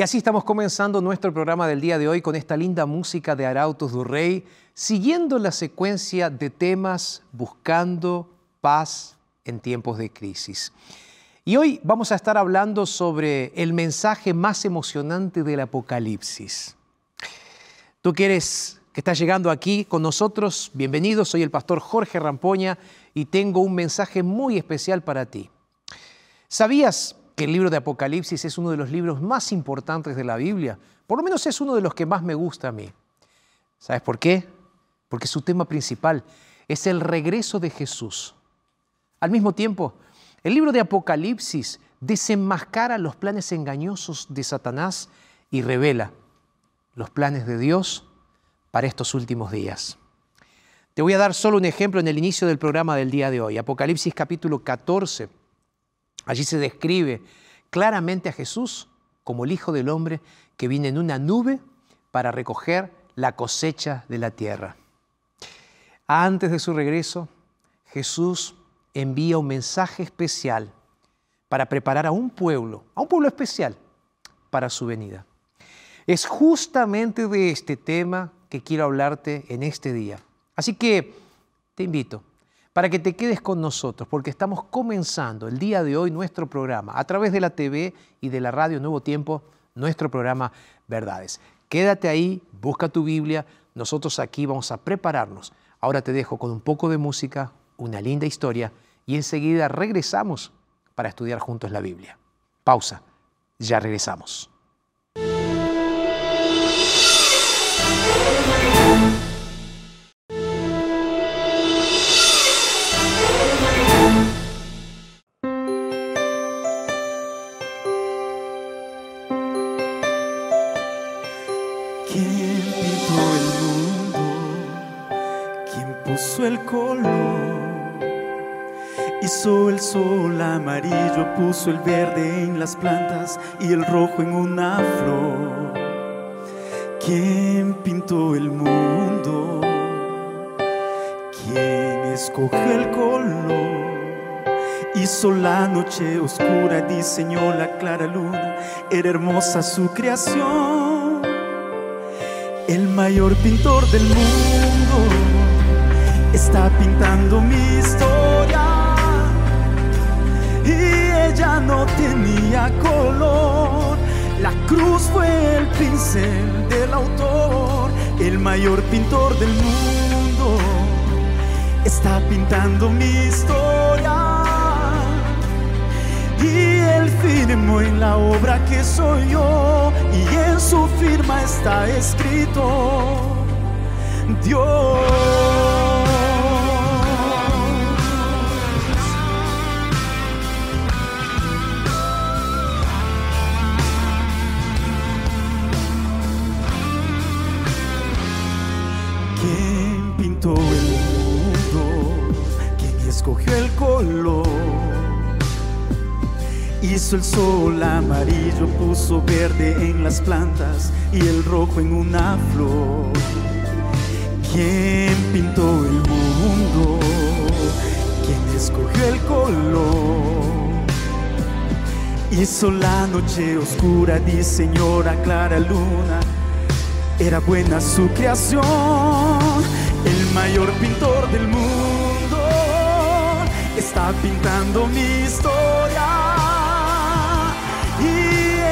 Y así estamos comenzando nuestro programa del día de hoy con esta linda música de Arautos du Rey, siguiendo la secuencia de temas buscando paz en tiempos de crisis. Y hoy vamos a estar hablando sobre el mensaje más emocionante del Apocalipsis. Tú quieres que estás llegando aquí con nosotros, bienvenido, soy el pastor Jorge Rampoña y tengo un mensaje muy especial para ti. ¿Sabías el libro de Apocalipsis es uno de los libros más importantes de la Biblia. Por lo menos es uno de los que más me gusta a mí. ¿Sabes por qué? Porque su tema principal es el regreso de Jesús. Al mismo tiempo, el libro de Apocalipsis desenmascara los planes engañosos de Satanás y revela los planes de Dios para estos últimos días. Te voy a dar solo un ejemplo en el inicio del programa del día de hoy. Apocalipsis capítulo 14 Allí se describe claramente a Jesús como el Hijo del Hombre que viene en una nube para recoger la cosecha de la tierra. Antes de su regreso, Jesús envía un mensaje especial para preparar a un pueblo, a un pueblo especial, para su venida. Es justamente de este tema que quiero hablarte en este día. Así que te invito para que te quedes con nosotros, porque estamos comenzando el día de hoy nuestro programa a través de la TV y de la radio Nuevo Tiempo, nuestro programa Verdades. Quédate ahí, busca tu Biblia, nosotros aquí vamos a prepararnos. Ahora te dejo con un poco de música, una linda historia y enseguida regresamos para estudiar juntos la Biblia. Pausa, ya regresamos. Color. Hizo el sol amarillo, puso el verde en las plantas y el rojo en una flor. ¿Quién pintó el mundo? ¿Quién escoge el color? Hizo la noche oscura, diseñó la clara luna, era hermosa su creación. El mayor pintor del mundo está pintando mi historia y ella no tenía color. La cruz fue el pincel del autor, el mayor pintor del mundo. Está pintando mi historia. Y él firmó en la obra que soy yo. Y en su firma está escrito. Dios. ¿Quién pintó el mundo? ¿Quién escogió el color? Hizo el sol amarillo, puso verde en las plantas y el rojo en una flor. ¿Quién pintó el mundo? ¿Quién escogió el color? Hizo la noche oscura, diseñó la clara luna. Era buena su creación, mayor pintor del mundo está pintando mi historia. Y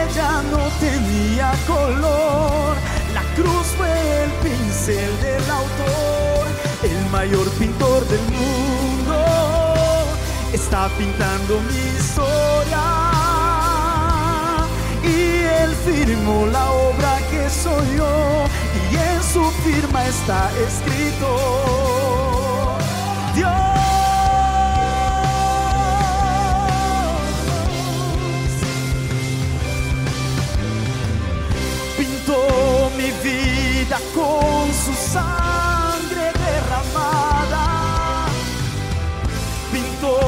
ella no tenía color, la cruz fue el pincel del autor, el mayor pintor del mundo está pintando mi historia. Y él firmó la obra que soy yo, y en su firma está escrito. Dios pintó mi vida con su sangre derramada. Pintó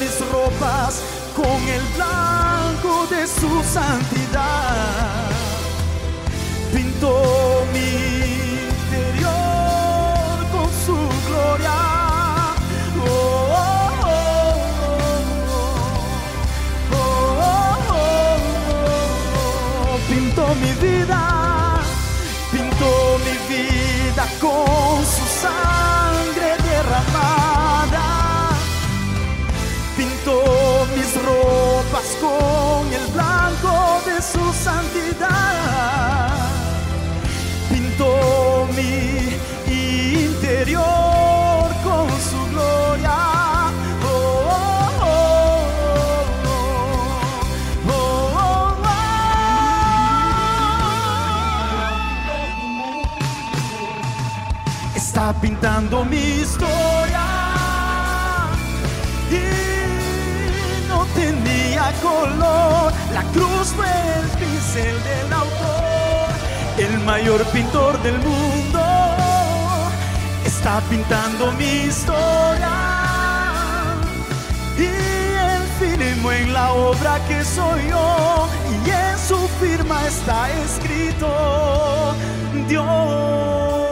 mis ropas con el blanco de su santidad. Sangre derramada pintó mis ropas con el blanco de su santidad. Pintando mi historia y no tenía color. La cruz fue el pincel del autor, el mayor pintor del mundo. Está pintando mi historia y él firmó en la obra que soy yo y en su firma está escrito Dios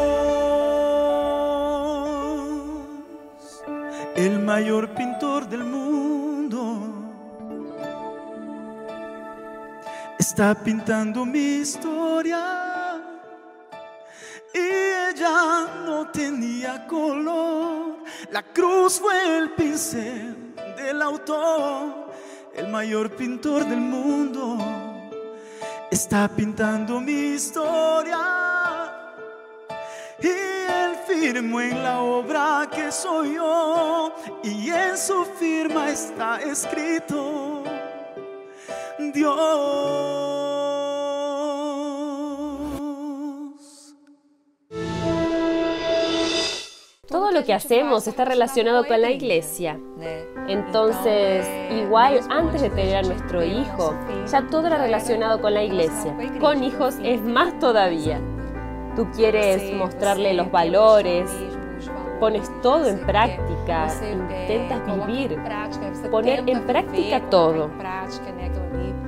el mayor pintor del mundo, está pintando mi historia y ella no tenía color. La cruz fue el pincel del autor, el mayor pintor del mundo, está pintando mi historia. Firmó en la obra que soy yo, y en su firma está escrito Dios. Todo lo que hacemos está relacionado con la iglesia. Entonces, igual antes de tener a nuestro hijo, ya todo era relacionado con la iglesia. Con hijos es más todavía. Tú quieres mostrarle los valores, pones todo en práctica, intentas vivir, poner en práctica todo.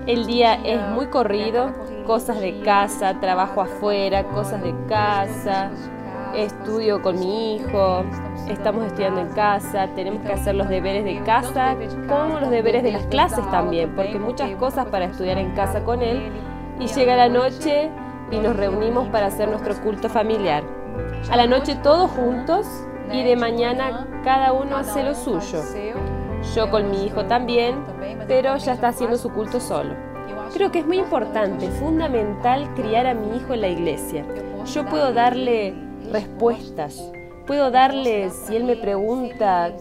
El día es muy corrido, cosas de casa, trabajo afuera, cosas de casa, estudio con mi hijo, estamos estudiando en casa, tenemos que hacer los deberes de casa como los deberes de las clases también, porque muchas cosas para estudiar en casa con él y llega la noche y nos reunimos para hacer nuestro culto familiar. A la noche todos juntos y de mañana cada uno hace lo suyo. Yo con mi hijo también, pero ya está haciendo su culto solo. Creo que es muy importante, fundamental criar a mi hijo en la iglesia. Yo puedo darle respuestas, puedo darle, si él me pregunta,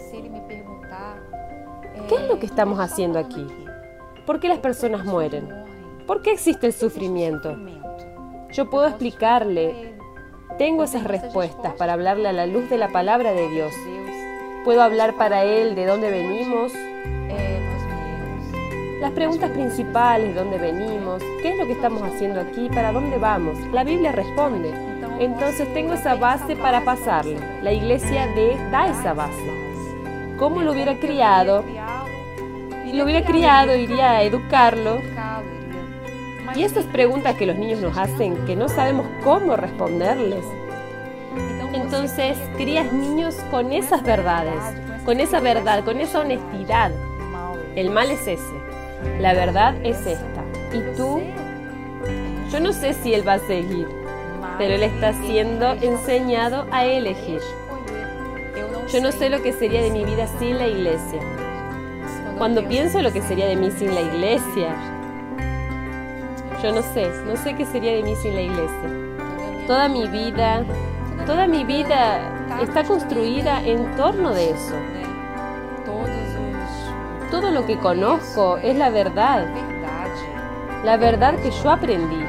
¿qué es lo que estamos haciendo aquí? ¿Por qué las personas mueren? ¿Por qué existe el sufrimiento? Yo puedo explicarle, tengo esas respuestas para hablarle a la luz de la palabra de Dios. Puedo hablar para él de dónde venimos, las preguntas principales, de dónde venimos, qué es lo que estamos haciendo aquí, para dónde vamos. La Biblia responde. Entonces tengo esa base para pasarle. La iglesia de, da esa base. ¿Cómo lo hubiera criado? Lo hubiera criado, iría a educarlo. Y estas preguntas que los niños nos hacen, que no sabemos cómo responderles. Entonces crías niños con esas verdades, con esa verdad, con esa honestidad. El mal es ese. La verdad es esta. ¿Y tú? Yo no sé si él va a seguir, pero él está siendo enseñado a elegir. Yo no sé lo que sería de mi vida sin la iglesia. Cuando pienso lo que sería de mí sin la iglesia, yo no sé, no sé qué sería de mí sin la iglesia. Toda mi vida, toda mi vida está construida en torno de eso. Todo lo que conozco es la verdad. La verdad que yo aprendí,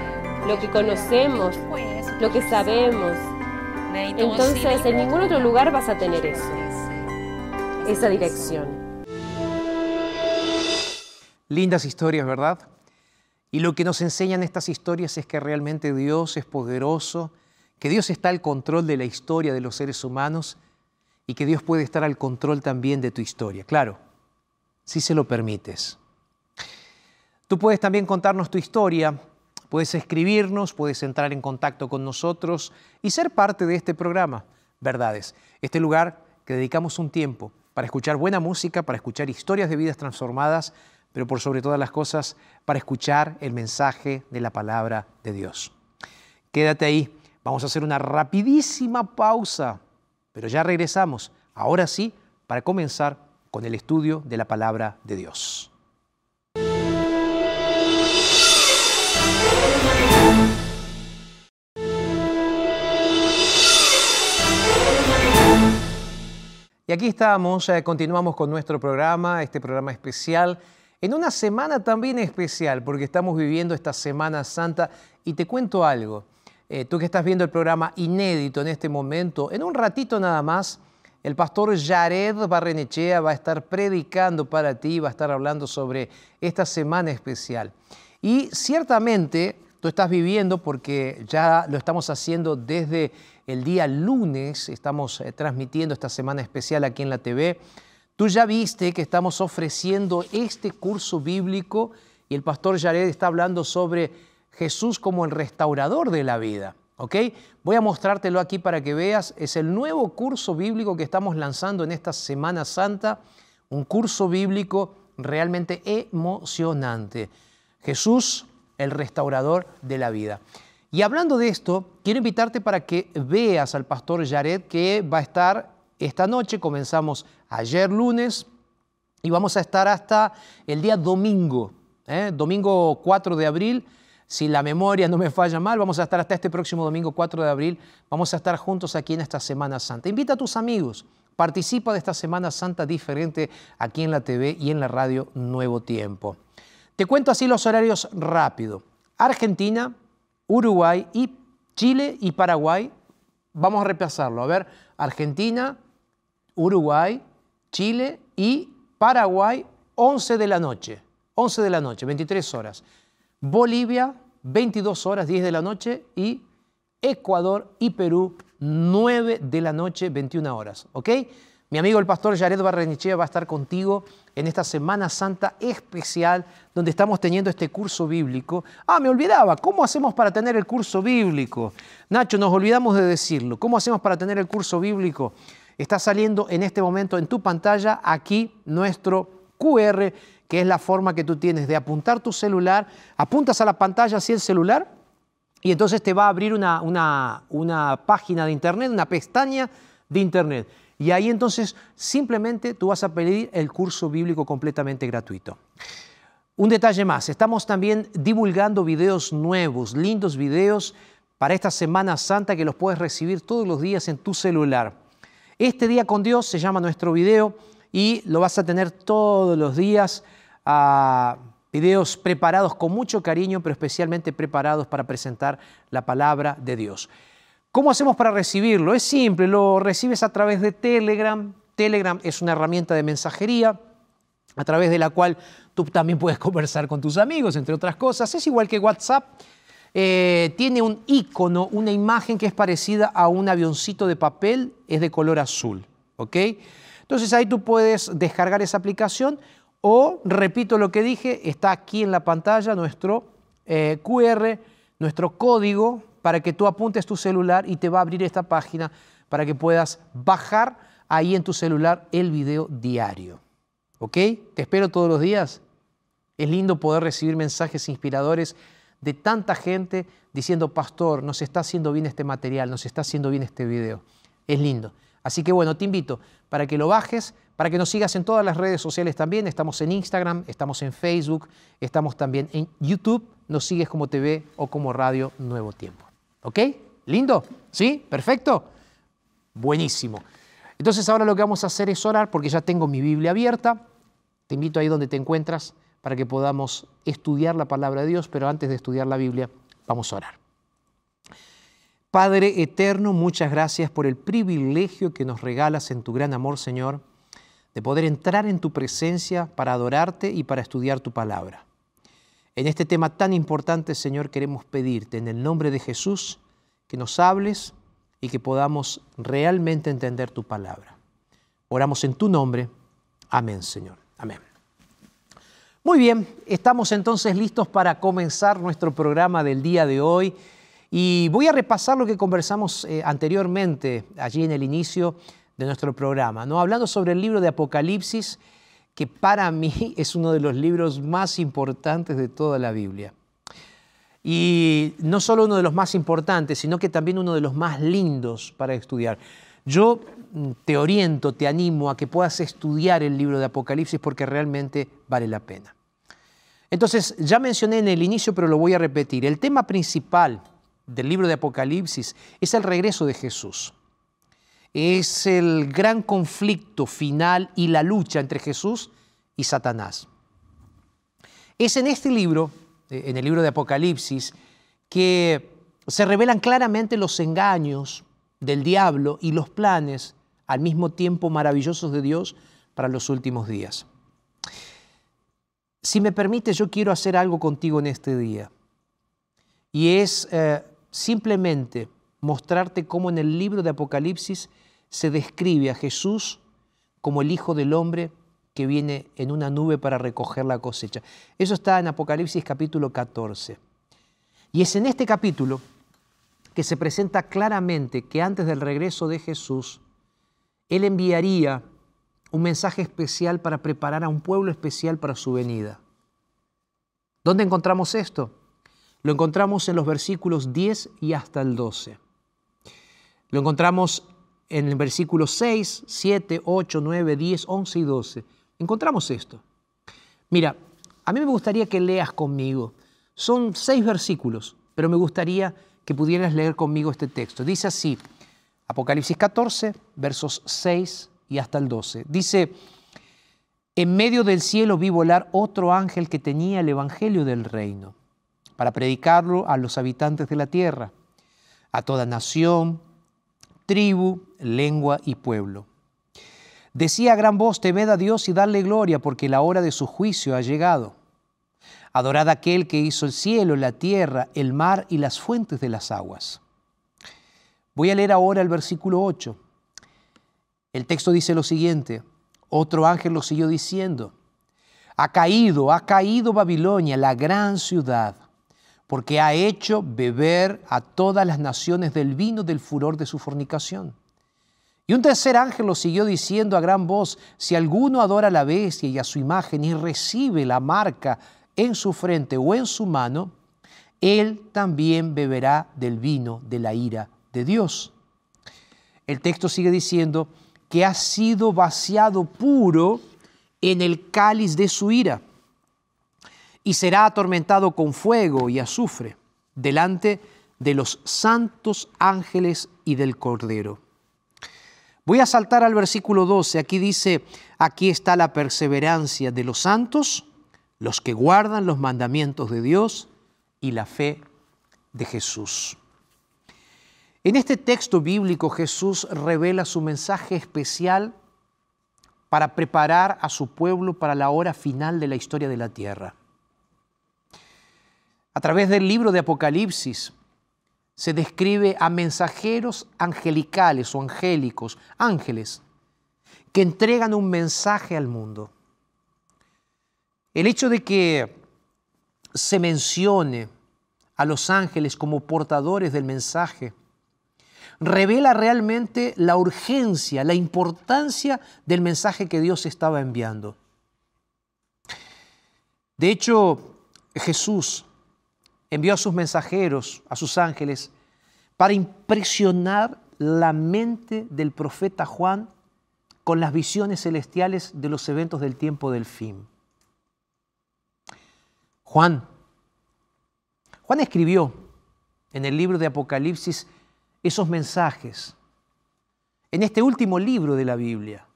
lo que conocemos, lo que sabemos. Entonces, en ningún otro lugar vas a tener eso, esa dirección. Lindas historias, ¿verdad? Y lo que nos enseñan estas historias es que realmente Dios es poderoso, que Dios está al control de la historia de los seres humanos y que Dios puede estar al control también de tu historia. Claro, si se lo permites. Tú puedes también contarnos tu historia, puedes escribirnos, puedes entrar en contacto con nosotros y ser parte de este programa, Verdades, este lugar que dedicamos un tiempo para escuchar buena música, para escuchar historias de vidas transformadas, pero por sobre todas las cosas, para escuchar el mensaje de la palabra de Dios. Quédate ahí, vamos a hacer una rapidísima pausa, pero ya regresamos, ahora sí, para comenzar con el estudio de la palabra de Dios. Y aquí estamos, eh, continuamos con nuestro programa, este programa especial, en una semana también especial, porque estamos viviendo esta Semana Santa y te cuento algo. Eh, tú que estás viendo el programa inédito en este momento, en un ratito nada más, el pastor Jared Barrenechea va a estar predicando para ti, va a estar hablando sobre esta semana especial. Y ciertamente tú estás viviendo porque ya lo estamos haciendo desde el día lunes, estamos eh, transmitiendo esta semana especial aquí en la TV. Tú ya viste que estamos ofreciendo este curso bíblico y el pastor Jared está hablando sobre Jesús como el restaurador de la vida. ¿Ok? Voy a mostrártelo aquí para que veas. Es el nuevo curso bíblico que estamos lanzando en esta Semana Santa. Un curso bíblico realmente emocionante. Jesús, el restaurador de la vida. Y hablando de esto, quiero invitarte para que veas al pastor Jared que va a estar esta noche. Comenzamos ayer lunes y vamos a estar hasta el día domingo, ¿eh? domingo 4 de abril si la memoria no me falla mal, vamos a estar hasta este próximo domingo 4 de abril, vamos a estar juntos aquí en esta Semana Santa. Invita a tus amigos, participa de esta Semana Santa diferente aquí en la TV y en la radio Nuevo Tiempo. Te cuento así los horarios rápido. Argentina, Uruguay y Chile y Paraguay. Vamos a repasarlo. A ver, Argentina, Uruguay, Chile y Paraguay, 11 de la noche. 11 de la noche, 23 horas. Bolivia, 22 horas, 10 de la noche, y Ecuador y Perú, 9 de la noche, 21 horas. ¿Ok? Mi amigo el pastor Jared Barrenichea va a estar contigo en esta Semana Santa especial donde estamos teniendo este curso bíblico. Ah, me olvidaba, ¿cómo hacemos para tener el curso bíblico? Nacho, nos olvidamos de decirlo. ¿Cómo hacemos para tener el curso bíblico? Está saliendo en este momento en tu pantalla aquí nuestro QR que es la forma que tú tienes de apuntar tu celular, apuntas a la pantalla así el celular y entonces te va a abrir una, una, página de internet, una pestaña de internet. Y ahí entonces simplemente tú vas a pedir el curso bíblico completamente gratuito. Un detalle más, estamos también divulgando videos nuevos, lindos videos para esta Semana Santa que los puedes recibir todos los días en tu celular. Este día con Dios se llama nuestro video y lo vas a tener todos los días. a videos preparados con mucho cariño, pero especialmente preparados para presentar la palabra de Dios. ¿Cómo hacemos para recibirlo? Es simple, lo recibes a través de Telegram. Telegram es una herramienta de mensajería a través de la cual tú también puedes conversar con tus amigos, entre otras cosas. Es igual que WhatsApp. Eh, tiene un icono, una imagen que es parecida a un avioncito de papel, es de color azul. ¿ok? Entonces ahí tú puedes descargar esa aplicación o, repito lo que dije, está aquí en la pantalla nuestro eh, QR, nuestro código para que tú apuntes tu celular y te va a abrir esta página para que puedas bajar ahí en tu celular el video diario. ¿Ok? Te espero todos los días. Es lindo poder recibir mensajes inspiradores de tanta gente diciendo, pastor, nos está haciendo bien este material, nos está haciendo bien este video. Es lindo. Así que bueno, te invito para que lo bajes, para que nos sigas en todas las redes sociales también. Estamos en Instagram, estamos en Facebook, estamos también en YouTube. Nos sigues como TV o como Radio Nuevo Tiempo. ¿Ok? ¿Lindo? ¿Sí? ¿Perfecto? Buenísimo. Entonces ahora lo que vamos a hacer es orar porque ya tengo mi Biblia abierta. Te invito ahí donde te encuentras para que podamos estudiar la palabra de Dios, pero antes de estudiar la Biblia, vamos a orar. Padre eterno, muchas gracias por el privilegio que nos regalas en tu gran amor, Señor, de poder entrar en tu presencia para adorarte y para estudiar tu palabra. En este tema tan importante, Señor, queremos pedirte en el nombre de Jesús que nos hables y que podamos realmente entender tu palabra. Oramos en tu nombre. Amén, Señor. Amén. Muy bien, estamos entonces listos para comenzar nuestro programa del día de hoy. Y voy a repasar lo que conversamos eh, anteriormente, allí en el inicio de nuestro programa, ¿no? hablando sobre el libro de Apocalipsis, que para mí es uno de los libros más importantes de toda la Biblia. Y no solo uno de los más importantes, sino que también uno de los más lindos para estudiar. Yo mm, te oriento, te animo a que puedas estudiar el libro de Apocalipsis porque realmente vale la pena. Entonces, ya mencioné en el inicio, pero lo voy a repetir. El tema principal del libro de Apocalipsis es el regreso de Jesús. Es el gran conflicto final y la lucha entre Jesús y Satanás. Es en este libro, eh, en el libro de Apocalipsis, que se revelan claramente los engaños del diablo y los planes al mismo tiempo maravillosos de Dios para los últimos días. Si me permite, yo quiero hacer algo contigo en este día. Y es eh, simplemente mostrarte cómo en el libro de Apocalipsis se describe a Jesús como el Hijo del Hombre que viene en una nube para recoger la cosecha. Eso está en Apocalipsis capítulo 14. Y es en este capítulo que se presenta claramente que antes del regreso de Jesús, Él enviaría un mensaje especial para preparar a un pueblo especial para su venida. ¿Dónde encontramos esto? Lo encontramos en los versículos 10 y hasta el 12. Lo encontramos en el versículo 6, 7, 8, 9, 10, 11 y 12. Encontramos esto. Mira, a mí me gustaría que leas conmigo. Son seis versículos, pero me gustaría que pudieras leer conmigo este texto. Dice así, Apocalipsis 14, versos 6 y hasta el 12. Dice, en medio del cielo vi volar otro ángel que tenía el Evangelio del reino para predicarlo a los habitantes de la tierra, a toda nación, tribu, lengua y pueblo. Decía a gran voz, temed a Dios y darle gloria, porque la hora de su juicio ha llegado. Adorad a aquel que hizo el cielo, la tierra, el mar y las fuentes de las aguas. Voy a leer ahora el versículo 8. El texto dice lo siguiente, otro ángel lo siguió diciendo, ha caído, ha caído Babilonia, la gran ciudad porque ha hecho beber a todas las naciones del vino del furor de su fornicación. Y un tercer ángel lo siguió diciendo a gran voz, si alguno adora a la bestia y a su imagen y recibe la marca en su frente o en su mano, él también beberá del vino de la ira de Dios. El texto sigue diciendo que ha sido vaciado puro en el cáliz de su ira y será atormentado con fuego y azufre delante de los santos ángeles y del Cordero. Voy a saltar al versículo 12. Aquí dice, aquí está la perseverancia de los santos, los que guardan los mandamientos de Dios y la fe de Jesús. En este texto bíblico Jesús revela su mensaje especial para preparar a su pueblo para la hora final de la historia de la tierra. A través del libro de Apocalipsis, se describe a mensajeros angelicales o angélicos, ángeles, que entregan un mensaje al mundo. El hecho de que se mencione a los ángeles como portadores del mensaje revela realmente la urgencia, la importancia del mensaje que Dios estaba enviando. De hecho, Jesús envió a sus mensajeros, a sus ángeles, para impresionar la mente del profeta Juan con las visiones celestiales de los eventos del tiempo del fin. Juan, Juan escribió en el libro de Apocalipsis esos mensajes, en este último libro de la Biblia,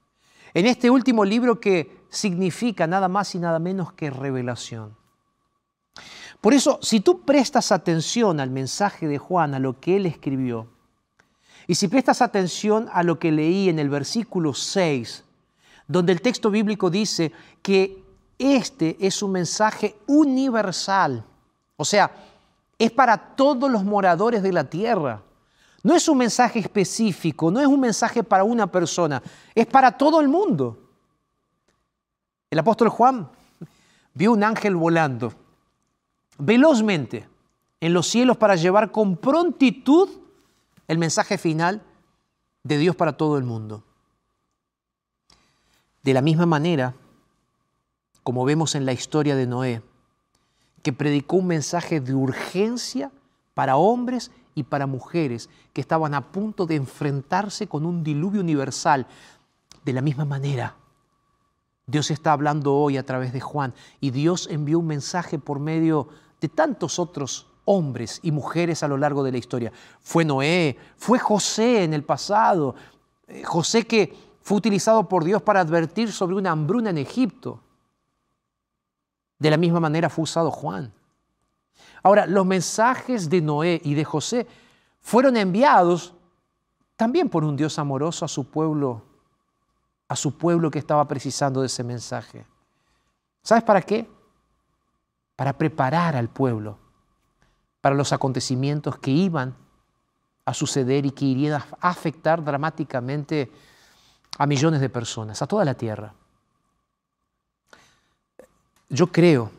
en este último libro que significa nada más y nada menos que revelación. Por eso, si tú prestas atención al mensaje de Juan, a lo que él escribió, y si prestas atención a lo que leí en el versículo 6, donde el texto bíblico dice que este es un mensaje universal, o sea, es para todos los moradores de la tierra. No es un mensaje específico, no es un mensaje para una persona, es para todo el mundo. El apóstol Juan vio un ángel volando velozmente en los cielos para llevar con prontitud el mensaje final de Dios para todo el mundo. De la misma manera, como vemos en la historia de Noé, que predicó un mensaje de urgencia para hombres y para mujeres que estaban a punto de enfrentarse con un diluvio universal. De la misma manera, Dios está hablando hoy a través de Juan y Dios envió un mensaje por medio de tantos otros hombres y mujeres a lo largo de la historia. Fue Noé, fue José en el pasado, eh, José que fue utilizado por Dios para advertir sobre una hambruna en Egipto. De la misma manera fue usado Juan. Ahora, los mensajes de Noé y de José fueron enviados también por un Dios amoroso a su pueblo, a su pueblo que estaba precisando de ese mensaje. ¿Sabes para qué? para preparar al pueblo para los acontecimientos que iban a suceder y que irían a afectar dramáticamente a millones de personas, a toda la tierra. Yo creo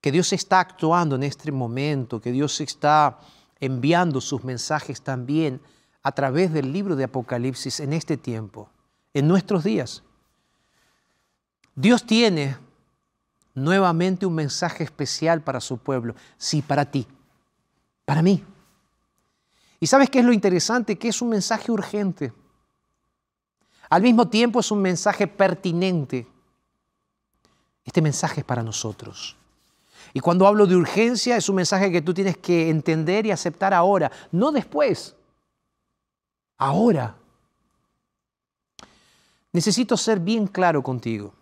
que Dios está actuando en este momento, que Dios está enviando sus mensajes también a través del libro de Apocalipsis en este tiempo, en nuestros días. Dios tiene nuevamente un mensaje especial para su pueblo. Sí, para ti, para mí. ¿Y sabes qué es lo interesante? Que es un mensaje urgente. Al mismo tiempo es un mensaje pertinente. Este mensaje es para nosotros. Y cuando hablo de urgencia es un mensaje que tú tienes que entender y aceptar ahora, no después. Ahora. Necesito ser bien claro contigo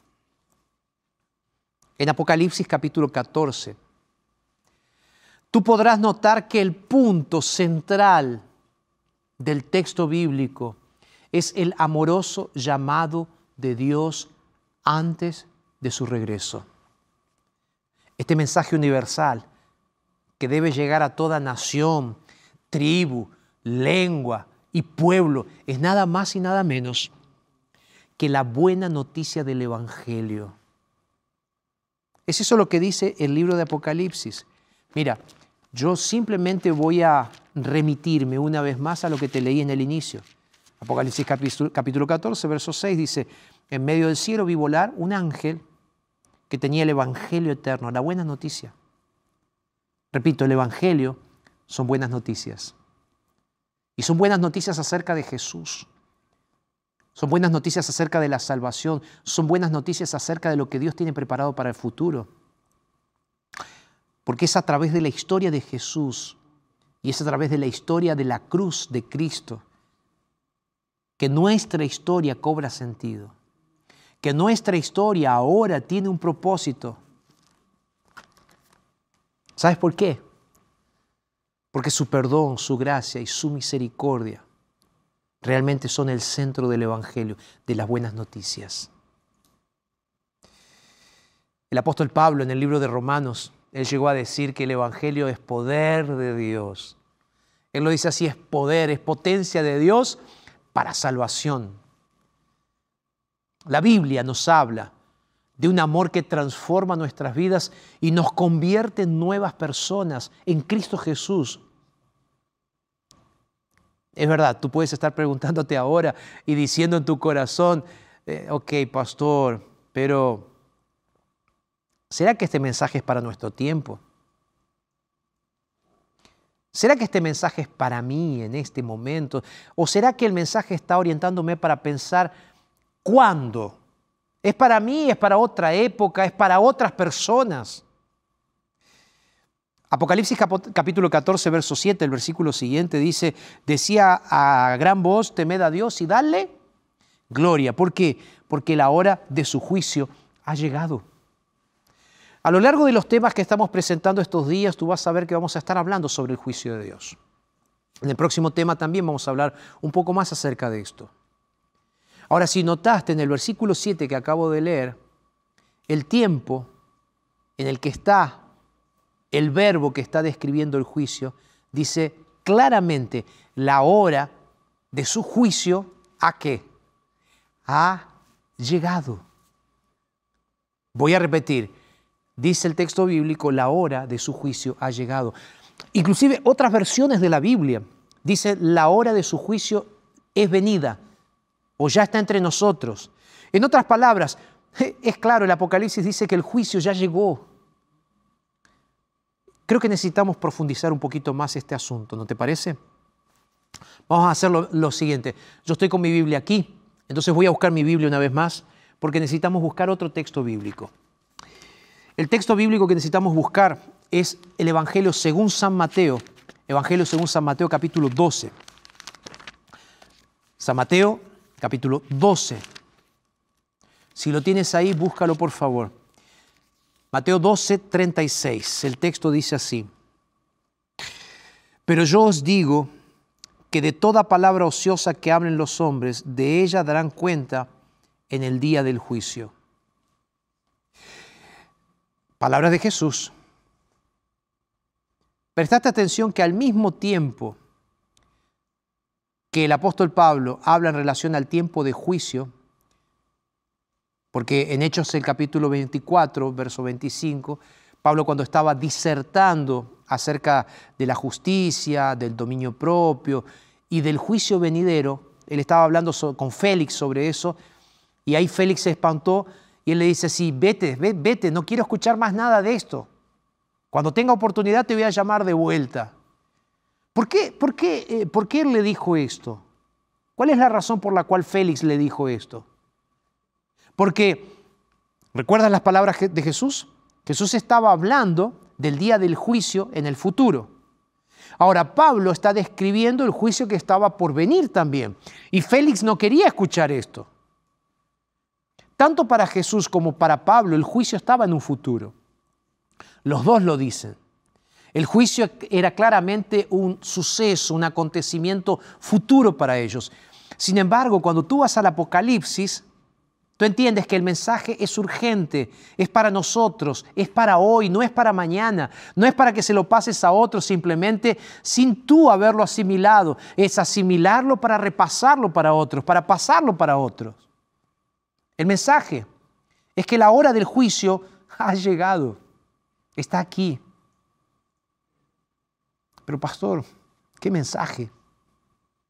en Apocalipsis capítulo 14, tú podrás notar que el punto central del texto bíblico es el amoroso llamado de Dios antes de su regreso. Este mensaje universal que debe llegar a toda nación, tribu, lengua y pueblo es nada más y nada menos que la buena noticia del Evangelio es eso lo que dice el libro de Apocalipsis. Mira, yo simplemente voy a remitirme una vez más a lo que te leí en el inicio. Apocalipsis capítulo 14, verso 6 dice, en medio del cielo vi volar un ángel que tenía el Evangelio eterno, la buena noticia. Repito, el Evangelio son buenas noticias. Y son buenas noticias acerca de Jesús. Son buenas noticias acerca de la salvación, son buenas noticias acerca de lo que Dios tiene preparado para el futuro. porque es a través de la historia de Jesús y es a través de la historia de la cruz de Cristo que nuestra historia cobra sentido, que nuestra historia ahora tiene un propósito. ¿Sabes por qué? Porque su perdón, su gracia y su misericordia realmente son el centro del Evangelio, de las buenas noticias. El apóstol Pablo en el libro de Romanos, él llegó a decir que el Evangelio es poder de Dios. Él lo dice así, es poder, es potencia de Dios para salvación. La Biblia nos habla de un amor que transforma nuestras vidas y nos convierte en nuevas personas en Cristo Jesús. Es verdad, tú puedes estar preguntándote ahora y diciendo en tu corazón, eh, ok, pastor, pero ¿será que este mensaje es para nuestro tiempo? ¿Será que este mensaje es para mí en este momento? ¿O será que el mensaje está orientándome para pensar cuándo? ¿Es para mí? ¿Es para otra época? ¿Es para otras personas? Apocalipsis capítulo 14, verso 7, el versículo siguiente dice, decía a gran voz, temed a Dios y dale gloria. ¿Por qué? Porque la hora de su juicio ha llegado. A lo largo de los temas que estamos presentando estos días, tú vas a ver que vamos a estar hablando sobre el juicio de Dios. En el próximo tema también vamos a hablar un poco más acerca de esto. Ahora, si notaste en el versículo 7 que acabo de leer, el tiempo en el que está el verbo que está describiendo el juicio, dice claramente la hora de su juicio a qué? Ha llegado. Voy a repetir, dice el texto bíblico, la hora de su juicio ha llegado. Inclusive otras versiones de la Biblia dice la hora de su juicio es venida o ya está entre nosotros. En otras palabras, es claro, el Apocalipsis dice que el juicio ya llegó. Creo que necesitamos profundizar un poquito más este asunto, ¿no te parece? Vamos a hacer lo, lo, siguiente. Yo estoy con mi Biblia aquí, entonces voy a buscar mi Biblia una vez más, porque necesitamos buscar otro texto bíblico. El texto bíblico que necesitamos buscar es el Evangelio según San Mateo, Evangelio según San Mateo capítulo 12. San Mateo capítulo 12. Si lo tienes ahí, búscalo por favor. Mateo 12, 36. El texto dice así. Pero yo os digo que de toda palabra ociosa que hablen los hombres, de ella darán cuenta en el día del juicio. Palabras de Jesús. Prestaste atención que al mismo tiempo que el apóstol Pablo habla en relación al tiempo de juicio, porque en Hechos el capítulo 24, verso 25, Pablo cuando estaba disertando acerca de la justicia, del dominio propio y del juicio venidero, él estaba hablando con Félix sobre eso, y ahí Félix se espantó y él le dice, sí, vete, vete, no quiero escuchar más nada de esto. Cuando tenga oportunidad te voy a llamar de vuelta. ¿Por qué, por qué, eh, por qué él le dijo esto? ¿Cuál es la razón por la cual Félix le dijo esto? Porque, ¿recuerdas las palabras de Jesús? Jesús estaba hablando del día del juicio en el futuro. Ahora, Pablo está describiendo el juicio que estaba por venir también. Y Félix no quería escuchar esto. Tanto para Jesús como para Pablo el juicio estaba en un futuro. Los dos lo dicen. El juicio era claramente un suceso, un acontecimiento futuro para ellos. Sin embargo, cuando tú vas al Apocalipsis, tú entiendes que el mensaje es urgente, es para nosotros, es para hoy, no es para mañana, no es para que se lo pases a otros simplemente sin tú haberlo asimilado, es asimilarlo para repasarlo para otros, para pasarlo para otros. El mensaje es que la hora del juicio ha llegado, está aquí. Pero pastor, ¿qué mensaje?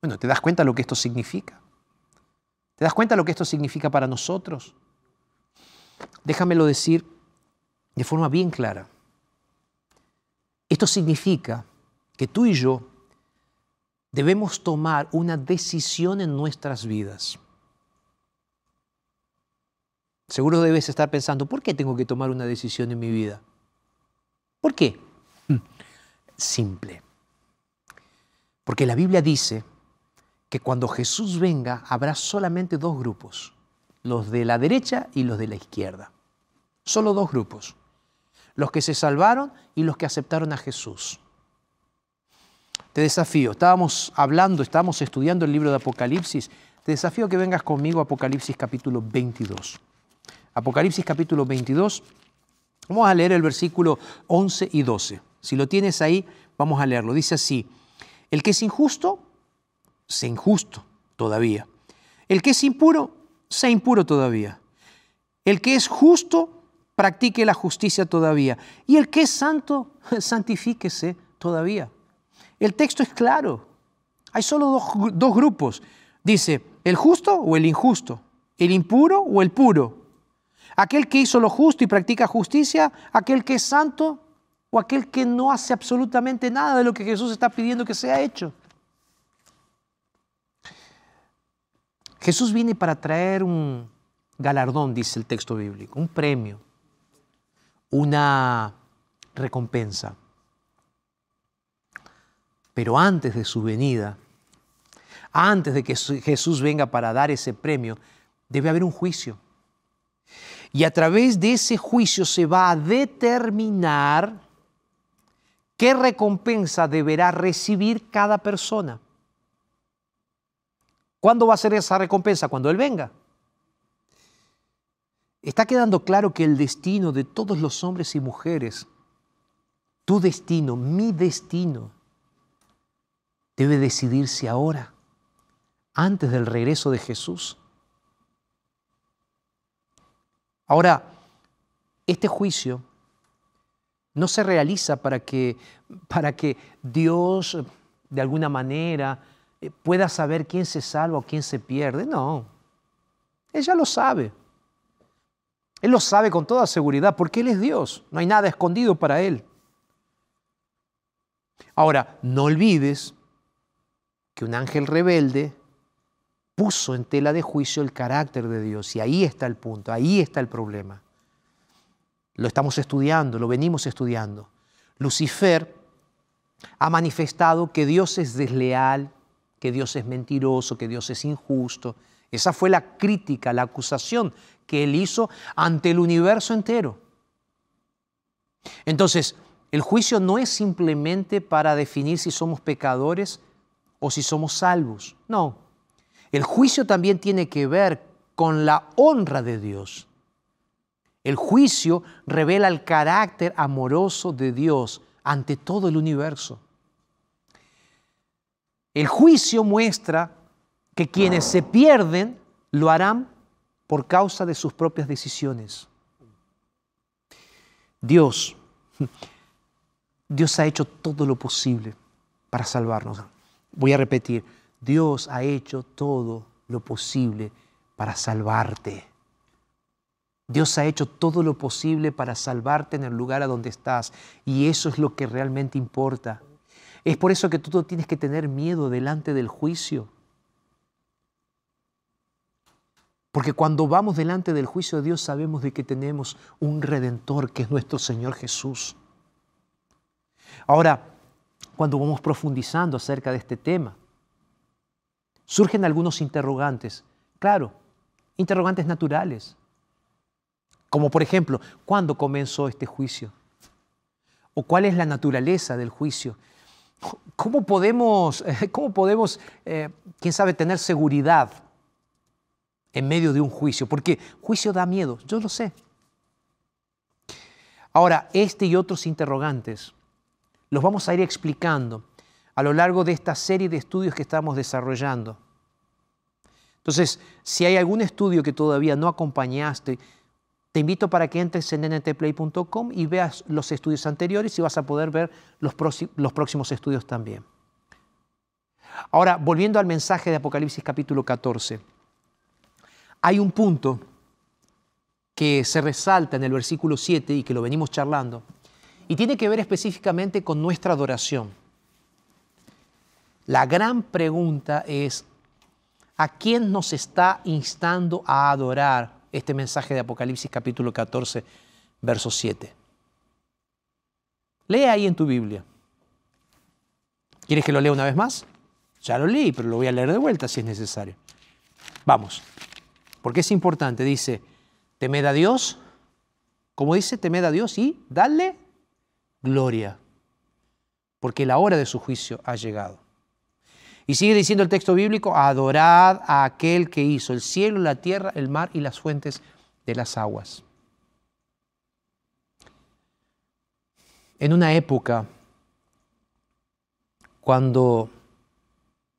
Bueno, ¿te das cuenta lo que esto significa? ¿Te das cuenta lo que esto significa para nosotros? Déjamelo decir de forma bien clara. Esto significa que tú y yo debemos tomar una decisión en nuestras vidas. Seguro debes estar pensando, ¿por qué tengo que tomar una decisión en mi vida? ¿Por qué? simple. Porque la Biblia dice que cuando Jesús venga habrá solamente dos grupos, los de la derecha y los de la izquierda. Solo dos grupos, los que se salvaron y los que aceptaron a Jesús. Te desafío, estábamos hablando, estábamos estudiando el libro de Apocalipsis, te desafío que vengas conmigo a Apocalipsis capítulo 22. Apocalipsis capítulo 22, vamos a leer el versículo 11 y 12. Si lo tienes ahí, vamos a leerlo. Dice así, el que es injusto, sea injusto todavía. El que es impuro, sea impuro todavía. El que es justo, practique la justicia todavía. Y el que es santo, santifíquese todavía. El texto es claro. Hay solo dos, dos grupos. Dice, el justo o el injusto, el impuro o el puro, aquel que hizo lo justo y practica justicia, aquel que es santo o aquel que no hace absolutamente nada de lo que Jesús está pidiendo que sea hecho. Jesús viene para traer un galardón, dice el texto bíblico, un premio, una recompensa. Pero antes de su venida, antes de que Jesús venga para dar ese premio, debe haber un juicio. Y a través de ese juicio se va a determinar qué recompensa deberá recibir cada persona. ¿Cuándo va a ser esa recompensa? Cuando Él venga. Está quedando claro que el destino de todos los hombres y mujeres, tu destino, mi destino, debe decidirse ahora, antes del regreso de Jesús. Ahora, este juicio no se realiza para que, para que Dios de alguna manera eh, pueda saber quién se salva o quién se pierde. No, Él ya lo sabe. Él lo sabe con toda seguridad porque Él es Dios. No hay nada escondido para Él. Ahora, no olvides que un ángel rebelde puso en tela de juicio el carácter de Dios. Y ahí está el punto, ahí está el problema. Lo estamos estudiando, lo venimos estudiando. Lucifer ha manifestado que Dios es desleal, que Dios es mentiroso, que Dios es injusto. Esa fue la crítica, la acusación que él hizo ante el universo entero. Entonces, el juicio no es simplemente para definir si somos pecadores o si somos salvos. No. El juicio también tiene que ver con la honra de Dios. El juicio revela el carácter amoroso de Dios ante todo el universo. El juicio muestra que quienes se pierden lo harán por causa de sus propias decisiones. Dios, Dios ha hecho todo lo posible para salvarnos. Voy a repetir, Dios ha hecho todo lo posible para salvarte. Dios ha hecho todo lo posible para salvarte en el lugar a donde estás y eso es lo que realmente importa. Es por eso que tú no tienes que tener miedo delante del juicio. Porque cuando vamos delante del juicio de Dios sabemos de que tenemos un redentor que es nuestro Señor Jesús. Ahora, cuando vamos profundizando acerca de este tema. Surgen algunos interrogantes, claro, interrogantes naturales, como por ejemplo, ¿cuándo comenzó este juicio? ¿O cuál es la naturaleza del juicio? ¿Cómo podemos, cómo podemos eh, quién sabe, tener seguridad en medio de un juicio? Porque juicio da miedo, yo lo sé. Ahora, este y otros interrogantes los vamos a ir explicando a lo largo de esta serie de estudios que estamos desarrollando. Entonces, si hay algún estudio que todavía no acompañaste, te invito para que entres en ntplay.com y veas los estudios anteriores y vas a poder ver los, los próximos estudios también. Ahora, volviendo al mensaje de Apocalipsis capítulo 14, hay un punto que se resalta en el versículo 7 y que lo venimos charlando, y tiene que ver específicamente con nuestra adoración. La gran pregunta es, ¿a quién nos está instando a adorar este mensaje de Apocalipsis capítulo 14, verso 7? Lee ahí en tu Biblia. ¿Quieres que lo lea una vez más? Ya lo leí, pero lo voy a leer de vuelta si es necesario. Vamos, porque es importante. Dice, temed a Dios, como dice, temed a Dios y dale gloria, porque la hora de su juicio ha llegado. Y sigue diciendo el texto bíblico, adorad a aquel que hizo el cielo, la tierra, el mar y las fuentes de las aguas. En una época cuando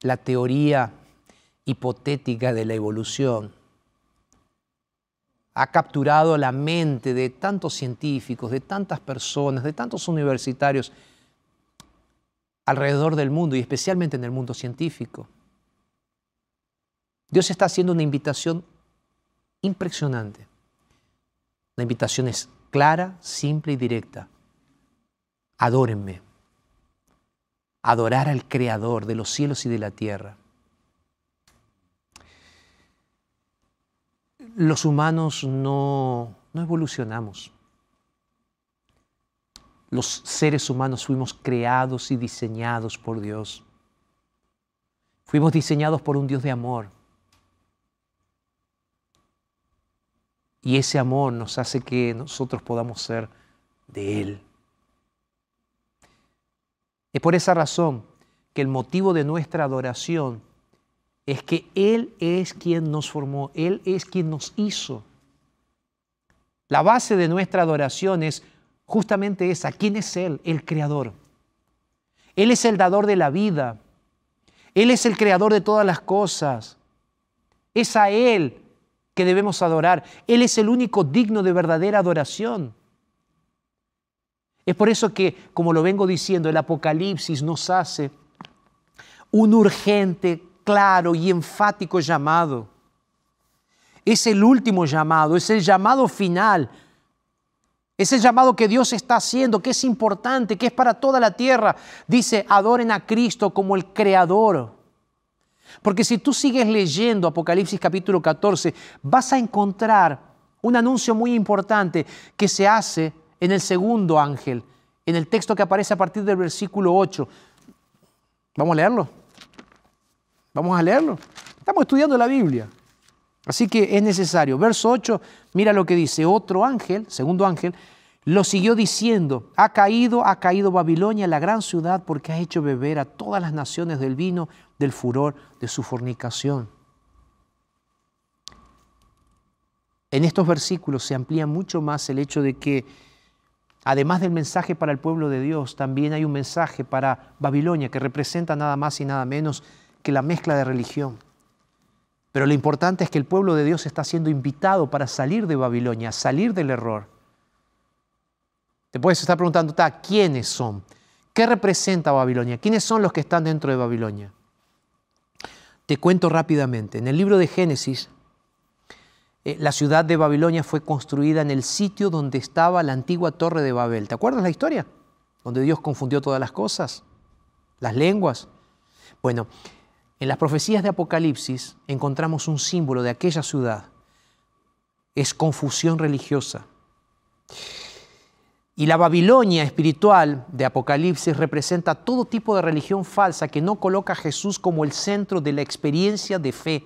la teoría hipotética de la evolución ha capturado la mente de tantos científicos, de tantas personas, de tantos universitarios alrededor del mundo y especialmente en el mundo científico. Dios está haciendo una invitación impresionante. La invitación es clara, simple y directa. Adórenme. Adorar al Creador de los cielos y de la tierra. Los humanos no, no evolucionamos. Los seres humanos fuimos creados y diseñados por Dios. Fuimos diseñados por un Dios de amor. Y ese amor nos hace que nosotros podamos ser de Él. Es por esa razón que el motivo de nuestra adoración es que Él es quien nos formó, Él es quien nos hizo. La base de nuestra adoración es justamente esa. ¿Quién es Él? El Creador. Él es el dador de la vida. Él es el creador de todas las cosas. Es a Él que debemos adorar. Él es el único digno de verdadera adoración. Es por eso que, como lo vengo diciendo, el Apocalipsis nos hace un urgente, claro y enfático llamado. Es el último llamado, es el llamado final es el llamado que Dios está haciendo, que es importante, que es para toda la tierra. Dice, adoren a Cristo como el Creador. Porque si tú sigues leyendo Apocalipsis capítulo 14, vas a encontrar un anuncio muy importante que se hace en el segundo ángel, en el texto que aparece a partir del versículo 8. ¿Vamos a leerlo? Vamos a leerlo. Estamos estudiando la Biblia. Así que es necesario. Verso 8, mira lo que dice. Otro ángel, segundo ángel, lo siguió diciendo, ha caído, ha caído Babilonia, la gran ciudad, porque ha hecho beber a todas las naciones del vino del furor de su fornicación. En estos versículos se amplía mucho más el hecho de que, además del mensaje para el pueblo de Dios, también hay un mensaje para Babilonia, que representa nada más y nada menos que la mezcla de religión. Pero lo importante es que el pueblo de Dios está siendo invitado para salir de Babilonia, salir del error. Te puedes estar preguntando, ¿quiénes son? ¿Qué representa Babilonia? ¿Quiénes son los que están dentro de Babilonia? Te cuento rápidamente. En el libro de Génesis, eh, la ciudad de Babilonia fue construida en el sitio donde estaba la antigua torre de Babel. ¿Te acuerdas la historia? Donde Dios confundió todas las cosas, las lenguas. Bueno, en las profecías de Apocalipsis encontramos un símbolo de aquella ciudad. Es confusión religiosa. Y la Babilonia espiritual de Apocalipsis representa todo tipo de religión falsa que no coloca a Jesús como el centro de la experiencia de fe.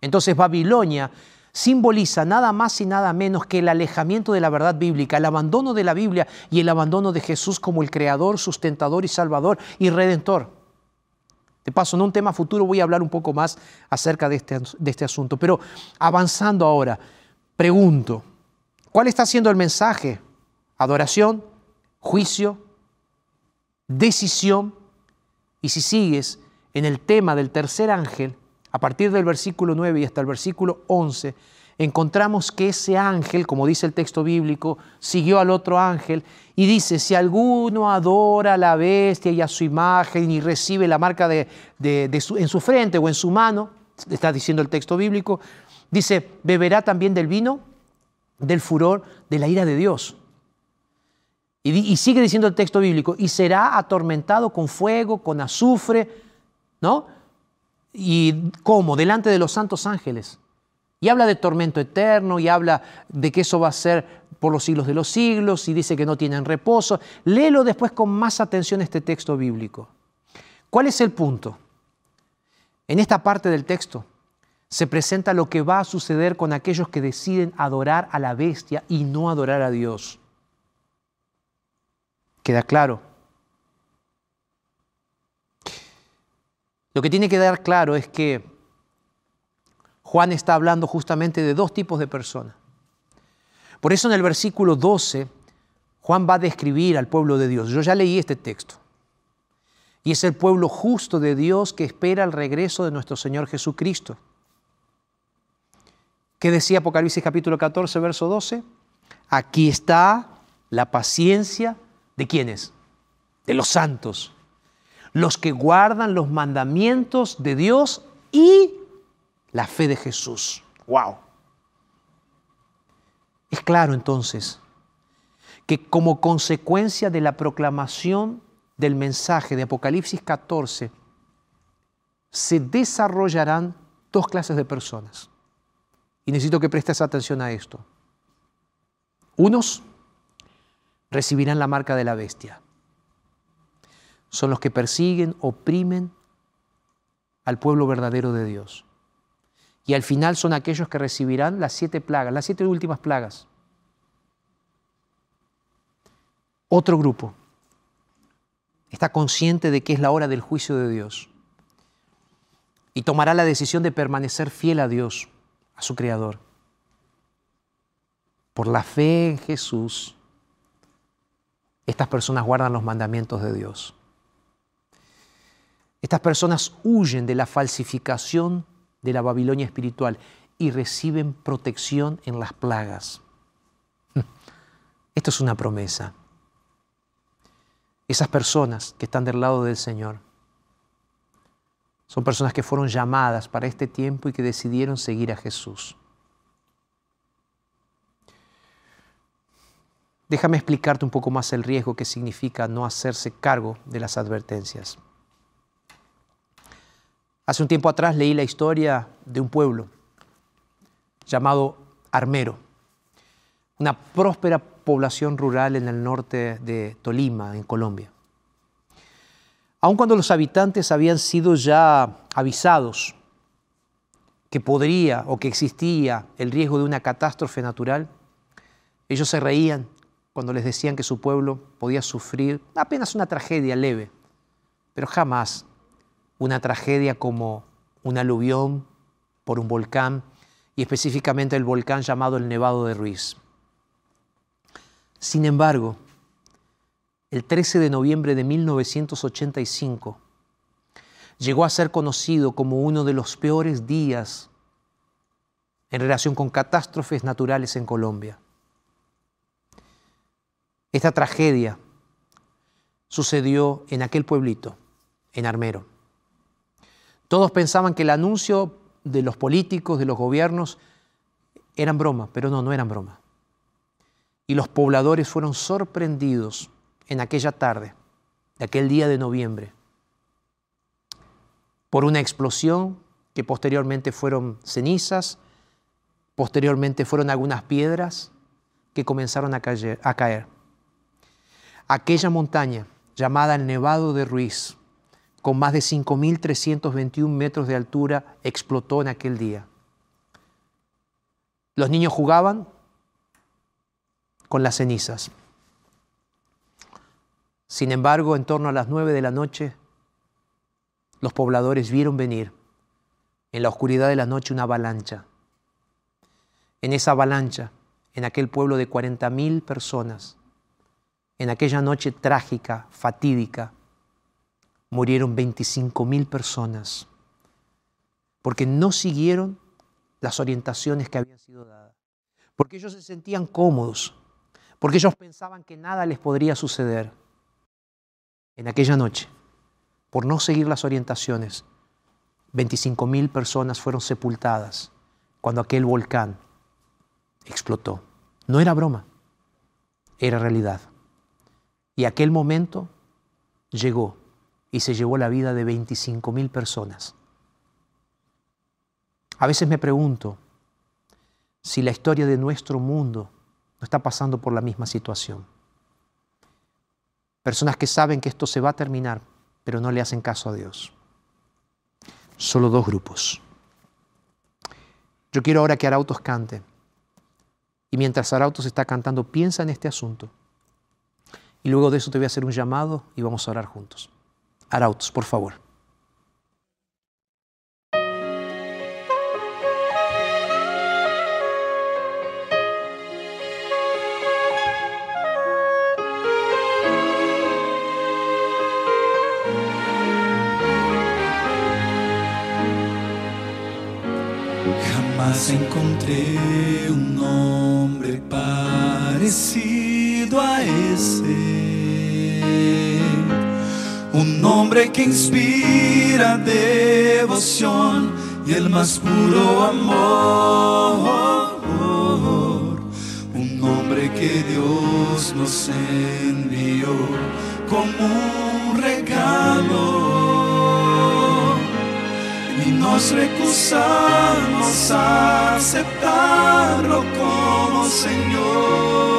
Entonces Babilonia simboliza nada más y nada menos que el alejamiento de la verdad bíblica, el abandono de la Biblia y el abandono de Jesús como el creador, sustentador y salvador y redentor. De paso, en un tema futuro voy a hablar un poco más acerca de este, de este asunto. Pero avanzando ahora, pregunto, ¿cuál está siendo el mensaje? Adoración, juicio, decisión. Y si sigues en el tema del tercer ángel, a partir del versículo 9 y hasta el versículo 11, encontramos que ese ángel, como dice el texto bíblico, siguió al otro ángel y dice, si alguno adora a la bestia y a su imagen y recibe la marca de, en su frente o en su mano, está diciendo el texto bíblico, dice, beberá también del vino del furor de la ira de Dios. Y, y sigue diciendo el texto bíblico, y será atormentado con fuego, con azufre, ¿no? ¿Y cómo? Delante de los santos ángeles. Y habla de tormento eterno y habla de que eso va a ser por los siglos de los siglos y dice que no tienen reposo. Léelo después con más atención este texto bíblico. ¿Cuál es el punto? En esta parte del texto se presenta lo que va a suceder con aquellos que deciden adorar a la bestia y no adorar a Dios. ¿Queda claro? Lo que tiene que dar claro es que Juan está hablando justamente de dos tipos de personas. Por eso en el versículo 12, Juan va a describir al pueblo de Dios. Yo ya leí este texto. Y es el pueblo justo de Dios que espera el regreso de nuestro Señor Jesucristo. ¿Qué decía Apocalipsis capítulo 14, verso 12? Aquí está la paciencia de quienes? De los santos, los que guardan los mandamientos de Dios y la fe de Jesús. ¡Wow! Es claro entonces que como consecuencia de la proclamación del mensaje de Apocalipsis 14, se desarrollarán dos clases de personas. Y necesito que prestes atención a esto. Unos recibirán la marca de la bestia. Son los que persiguen, oprimen al pueblo verdadero de Dios. Y al final son aquellos que recibirán las siete plagas, las siete últimas plagas. Otro grupo está consciente de que es la hora del juicio de Dios y tomará la decisión de permanecer fiel a Dios a su Creador. Por la fe en Jesús, estas personas guardan los mandamientos de Dios. Estas personas huyen de la falsificación de la Babilonia espiritual y reciben protección en las plagas. Esto es una promesa. Esas personas que están del lado del Señor son personas que fueron llamadas para este tiempo y que decidieron seguir a Jesús. Déjame explicarte un poco más el riesgo que significa no hacerse cargo de las advertencias. Hace un tiempo atrás leí la historia de un pueblo llamado Armero, una próspera población rural en el norte de Tolima, en Colombia. Aun cuando los habitantes habían sido ya avisados que podría o que existía el riesgo de una catástrofe natural, ellos se reían cuando les decían que su pueblo podía sufrir apenas una tragedia leve, pero jamás una tragedia como un aluvión por un volcán y específicamente el volcán llamado el Nevado de Ruiz. Sin embargo, el 13 de noviembre de 1985, llegó a ser conocido como uno de los peores días en relación con catástrofes naturales en Colombia. Esta tragedia sucedió en aquel pueblito, en Armero. Todos pensaban que el anuncio de los políticos, de los gobiernos, eran broma, pero no, no eran broma. Y los pobladores fueron sorprendidos en aquella tarde, de aquel día de noviembre, por una explosión que posteriormente fueron cenizas, posteriormente fueron algunas piedras que comenzaron a. A caer. Aquella montaña llamada el Nevado de Ruiz, con más de 5.321 metros de altura, explotó en aquel día. Los niños jugaban con las cenizas. Sin embargo, en torno a las nueve de la noche, los pobladores vieron venir en la oscuridad de la noche una avalancha. En esa avalancha, en aquel pueblo de 40 mil personas, en aquella noche trágica, fatídica, murieron 25 mil personas porque no siguieron las orientaciones que habían sido dadas, porque ellos se sentían cómodos, porque ellos pensaban que nada les podría suceder en aquella noche, por no seguir las orientaciones, 25 mil personas fueron sepultadas cuando aquel volcán explotó. No era broma, era realidad. Y aquel momento llegó y se llevó la vida de 25 mil personas. A veces me pregunto si la historia de nuestro mundo no está pasando por la misma situación personas que saben que esto se va a terminar, pero no le hacen caso a Dios. Solo dos grupos. Yo quiero ahora que Arautos cante. Y mientras Arautos está cantando, piensa en este asunto. Y luego de eso te voy a hacer un llamado y vamos a orar juntos. Arautos, por favor. Jamás encontré un hombre parecido a ese. Un hombre que inspira devoción y el más puro amor. Un hombre que Dios nos envió como un regalo y nos recusamos a aceptarlo como Señor.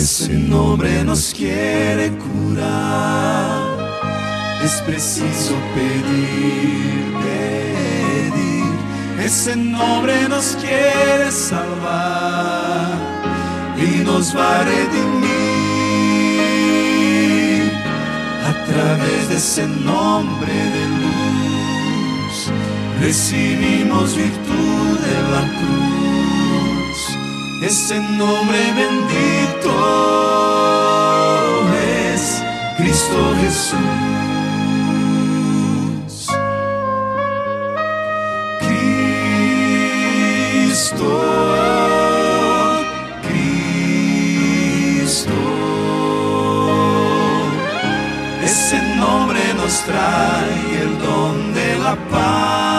Ese nombre nos quiere curar, es preciso pedir, pedir. Ese nombre nos quiere salvar y nos va a redimir a través de ese nombre de luz. Recibimos virtud de la cruz, ese nombre bendito es Cristo Jesús. Cristo. Ese nombre nos trae el don de la paz.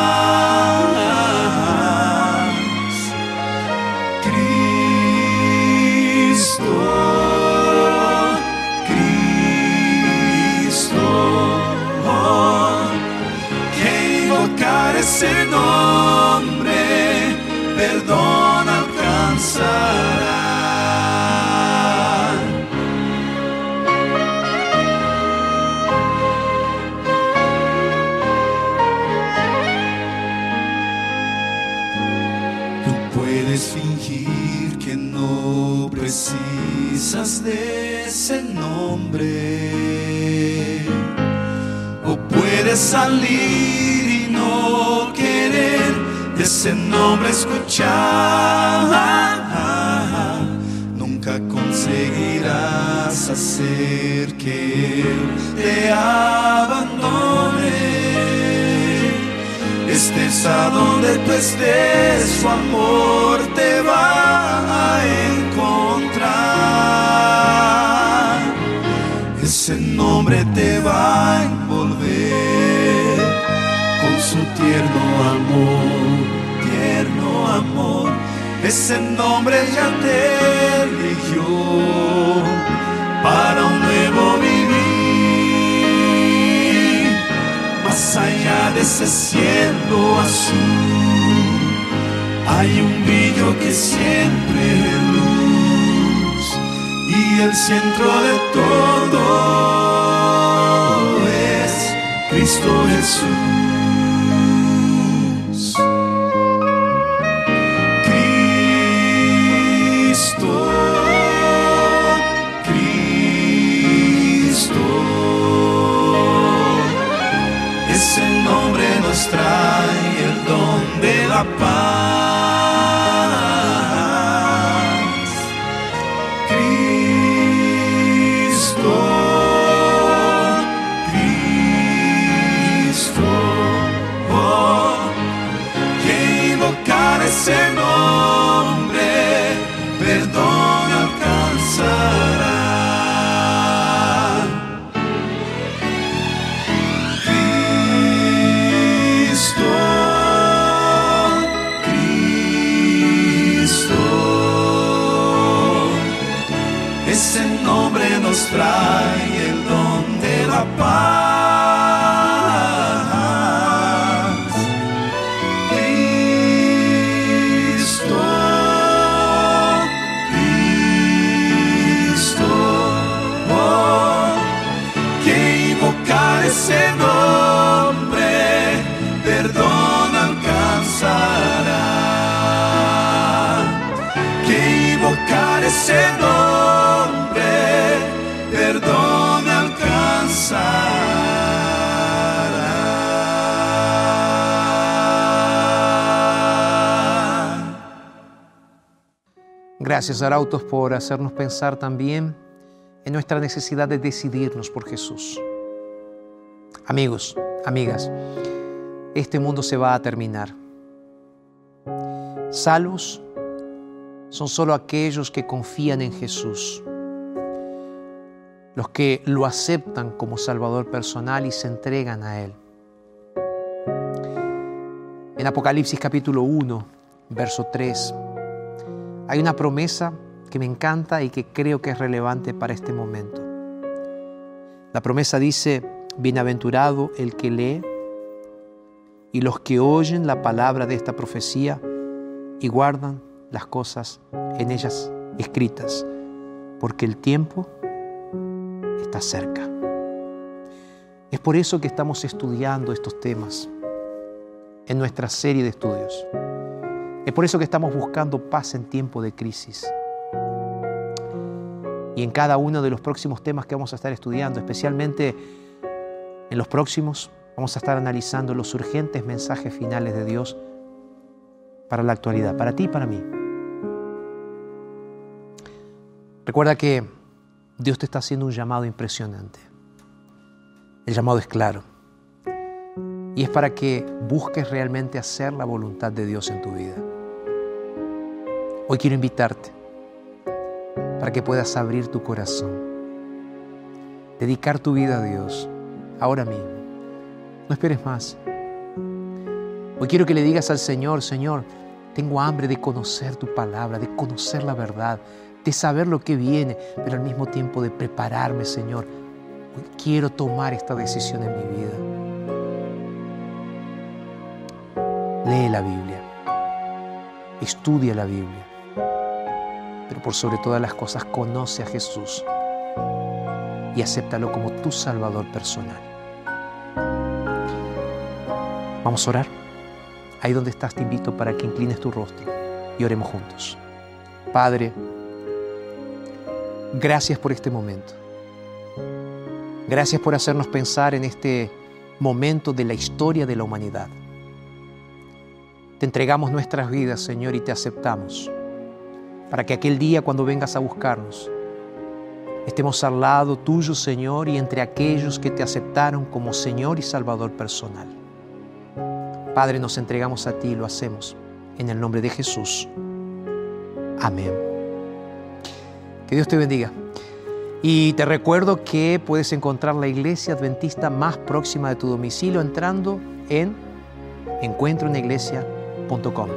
Escuchar. Nunca conseguirás hacer que Él te abandone estés a donde tú estés, su amor te va a encontrar. Ese nombre te va a envolver con su tierno amor, tierno amor. Ese nombre ya te eligió para un nuevo vivir más allá de ese cielo azul, hay un brillo que siempre es luz y el centro de todo es Cristo Jesús. Gracias, Arautos, por hacernos pensar también en nuestra necesidad de decidirnos por Jesús. Amigos, amigas, este mundo se va a terminar. Salvos son solo aquellos que confían en Jesús, los que lo aceptan como Salvador personal y se entregan a Él. En Apocalipsis capítulo 1, verso 3, hay una promesa que me encanta y que creo que es relevante para este momento. La promesa dice, bienaventurado el que lee y los que oyen la palabra de esta profecía y guardan las cosas en ellas escritas, porque el tiempo está cerca. Es por eso que estamos estudiando estos temas en nuestra serie de estudios. Es por eso que estamos buscando paz en tiempo de crisis. Y en cada uno de los próximos temas que vamos a estar estudiando, especialmente en los próximos, vamos a estar analizando los urgentes mensajes finales de Dios para la actualidad, para ti y para mí. Recuerda que Dios te está haciendo un llamado impresionante. El llamado es claro. Y es para que busques realmente hacer la voluntad de Dios en tu vida. Hoy quiero invitarte para que puedas abrir tu corazón, dedicar tu vida a Dios ahora mismo. No esperes más. Hoy quiero que le digas al Señor, Señor, tengo hambre de conocer tu palabra, de conocer la verdad, de saber lo que viene, pero al mismo tiempo de prepararme, Señor. Hoy quiero tomar esta decisión en mi vida. Lee la Biblia, estudia la Biblia, pero por sobre todas las cosas conoce a Jesús y acéptalo como tu Salvador personal. Vamos a orar. Ahí donde estás te invito para que inclines tu rostro y oremos juntos. Padre, gracias por este momento. Gracias por hacernos pensar en este momento de la historia de la humanidad. Te entregamos nuestras vidas, Señor, y te aceptamos, para que aquel día cuando vengas a buscarnos, estemos al lado tuyo, Señor, y entre aquellos que te aceptaron como Señor y Salvador personal. Padre, nos entregamos a ti y lo hacemos en el nombre de Jesús. Amén. Que Dios te bendiga. Y te recuerdo que puedes encontrar la iglesia adventista más próxima de tu domicilio entrando en encuentroeniglesia.com.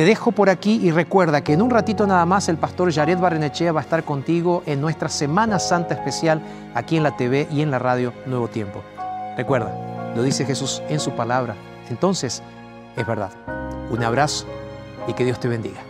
Te dejo por aquí y recuerda que en un ratito nada más el pastor Jared Barrenechea va a estar contigo en nuestra Semana Santa especial aquí en la TV y en la radio Nuevo Tiempo. Recuerda, lo dice Jesús en su palabra. Entonces, es verdad. Un abrazo y que Dios te bendiga.